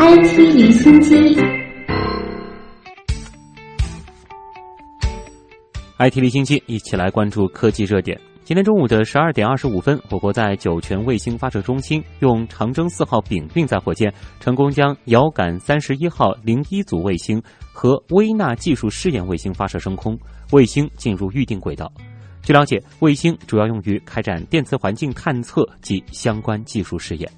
IT 离心机，IT 离心机，一起来关注科技热点。今天中午的十二点二十五分，我国在酒泉卫星发射中心用长征四号丙运载火箭成功将遥感三十一号零一组卫星和微纳技术试验卫星发射升空，卫星进入预定轨道。据了解，卫星主要用于开展电磁环境探测及相关技术试验。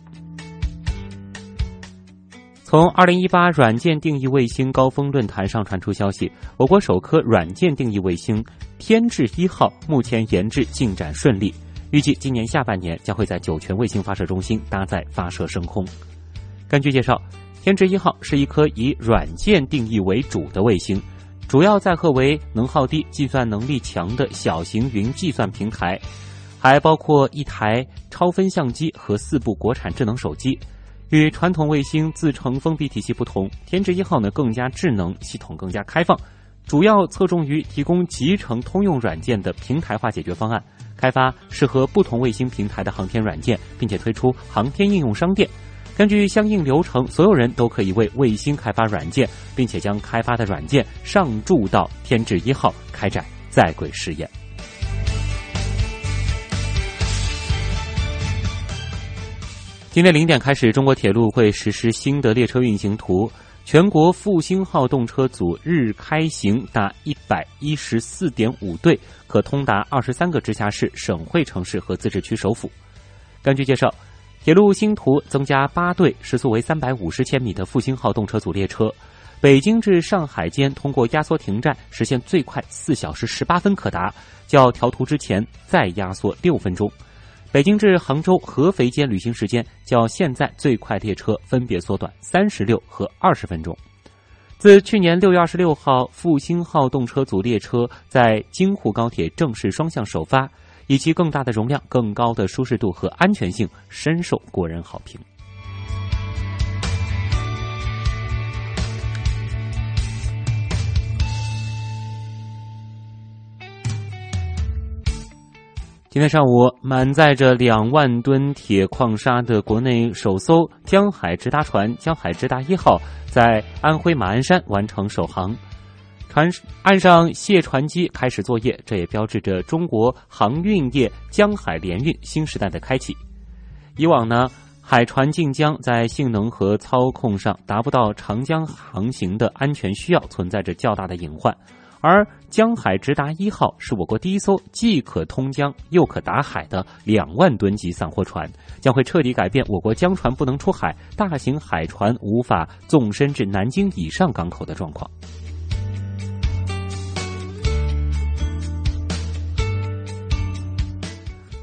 从二零一八软件定义卫星高峰论坛上传出消息，我国首颗软件定义卫星“天智一号”目前研制进展顺利，预计今年下半年将会在酒泉卫星发射中心搭载发射升空。根据介绍，“天智一号”是一颗以软件定义为主的卫星，主要载荷为能耗低、计算能力强的小型云计算平台，还包括一台超分相机和四部国产智能手机。与传统卫星自成封闭体系不同，天智一号呢更加智能，系统更加开放，主要侧重于提供集成通用软件的平台化解决方案，开发适合不同卫星平台的航天软件，并且推出航天应用商店。根据相应流程，所有人都可以为卫星开发软件，并且将开发的软件上注到天智一号，开展在轨试验。今天零点开始，中国铁路会实施新的列车运行图。全国复兴号动车组日开行达一百一十四点五对，可通达二十三个直辖市、省会城市和自治区首府。根据介绍，铁路新图增加八对，时速为三百五十千米的复兴号动车组列车，北京至上海间通过压缩停站，实现最快四小时十八分可达，较调图之前再压缩六分钟。北京至杭州、合肥间旅行时间较现在最快列车分别缩短三十六和二十分钟。自去年六月二十六号复兴号动车组列车在京沪高铁正式双向首发，以及更大的容量、更高的舒适度和安全性，深受国人好评。今天上午，满载着两万吨铁矿砂的国内首艘江海直达船“江海直达一号”在安徽马鞍山完成首航，船岸上卸船机开始作业，这也标志着中国航运业江海联运新时代的开启。以往呢，海船进江在性能和操控上达不到长江航行的安全需要，存在着较大的隐患。而江海直达一号是我国第一艘既可通江又可达海的两万吨级散货船，将会彻底改变我国江船不能出海、大型海船无法纵深至南京以上港口的状况。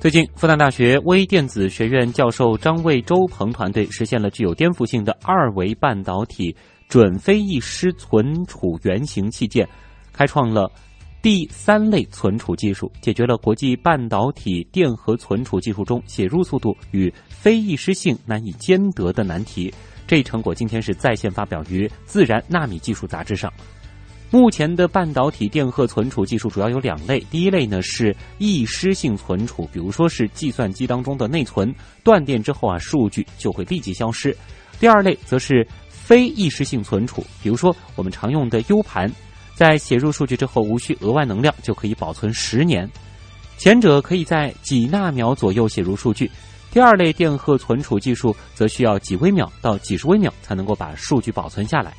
最近，复旦大学微电子学院教授张卫周鹏团队实现了具有颠覆性的二维半导体准非易失存储原型器件。开创了第三类存储技术，解决了国际半导体电荷存储技术中写入速度与非易失性难以兼得的难题。这一成果今天是在线发表于《自然纳米技术》杂志上。目前的半导体电荷存储技术主要有两类，第一类呢是易失性存储，比如说是计算机当中的内存，断电之后啊数据就会立即消失；第二类则是非易失性存储，比如说我们常用的 U 盘。在写入数据之后，无需额外能量就可以保存十年。前者可以在几纳秒左右写入数据，第二类电荷存储技术则需要几微秒到几十微秒才能够把数据保存下来。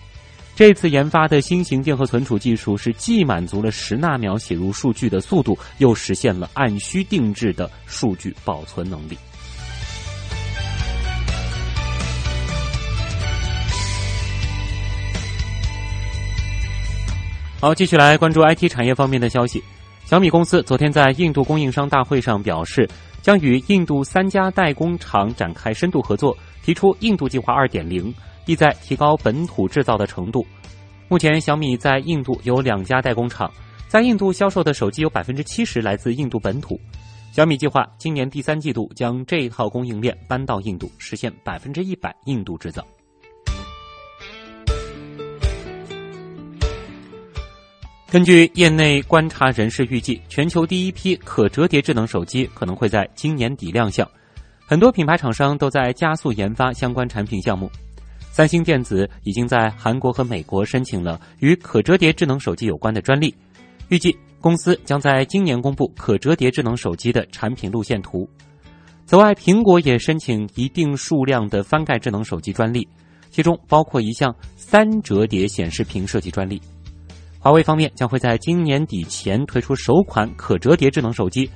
这次研发的新型电荷存储技术是既满足了十纳秒写入数据的速度，又实现了按需定制的数据保存能力。好，继续来关注 IT 产业方面的消息。小米公司昨天在印度供应商大会上表示，将与印度三家代工厂展开深度合作，提出“印度计划 2.0”，意在提高本土制造的程度。目前，小米在印度有两家代工厂，在印度销售的手机有百分之七十来自印度本土。小米计划今年第三季度将这一套供应链搬到印度，实现百分之一百印度制造。根据业内观察人士预计，全球第一批可折叠智能手机可能会在今年底亮相。很多品牌厂商都在加速研发相关产品项目。三星电子已经在韩国和美国申请了与可折叠智能手机有关的专利，预计公司将在今年公布可折叠智能手机的产品路线图。此外，苹果也申请一定数量的翻盖智能手机专利，其中包括一项三折叠显示屏设计专利。华为方面将会在今年底前推出首款可折叠智能手机，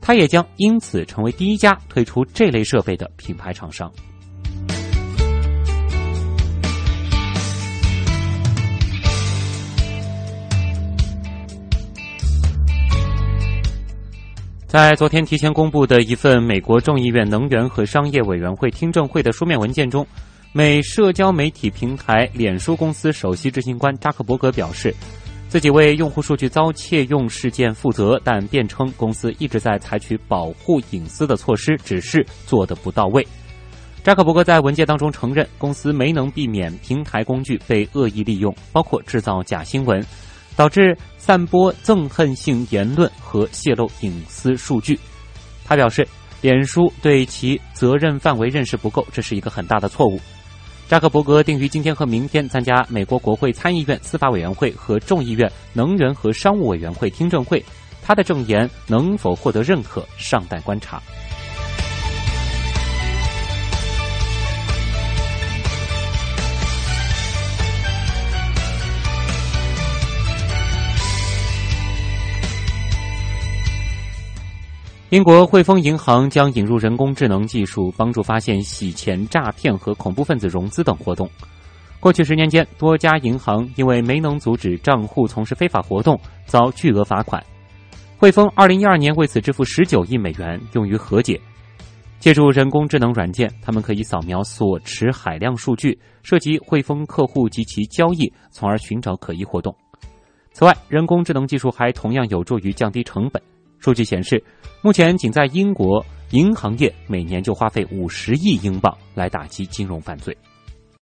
它也将因此成为第一家推出这类设备的品牌厂商。在昨天提前公布的一份美国众议院能源和商业委员会听证会的书面文件中，美社交媒体平台脸书公司首席执行官扎克伯格表示。自己为用户数据遭窃用事件负责，但辩称公司一直在采取保护隐私的措施，只是做得不到位。扎克伯格在文件当中承认，公司没能避免平台工具被恶意利用，包括制造假新闻，导致散播憎恨性言论和泄露隐私数据。他表示，脸书对其责任范围认识不够，这是一个很大的错误。扎克伯格定于今天和明天参加美国国会参议院司法委员会和众议院能源和商务委员会听证会，他的证言能否获得认可尚待观察。英国汇丰银行将引入人工智能技术，帮助发现洗钱、诈骗和恐怖分子融资等活动。过去十年间，多家银行因为没能阻止账户从事非法活动，遭巨额罚款。汇丰二零一二年为此支付十九亿美元用于和解。借助人工智能软件，他们可以扫描所持海量数据，涉及汇丰客户及其交易，从而寻找可疑活动。此外，人工智能技术还同样有助于降低成本。数据显示，目前仅在英国银行业每年就花费五十亿英镑来打击金融犯罪。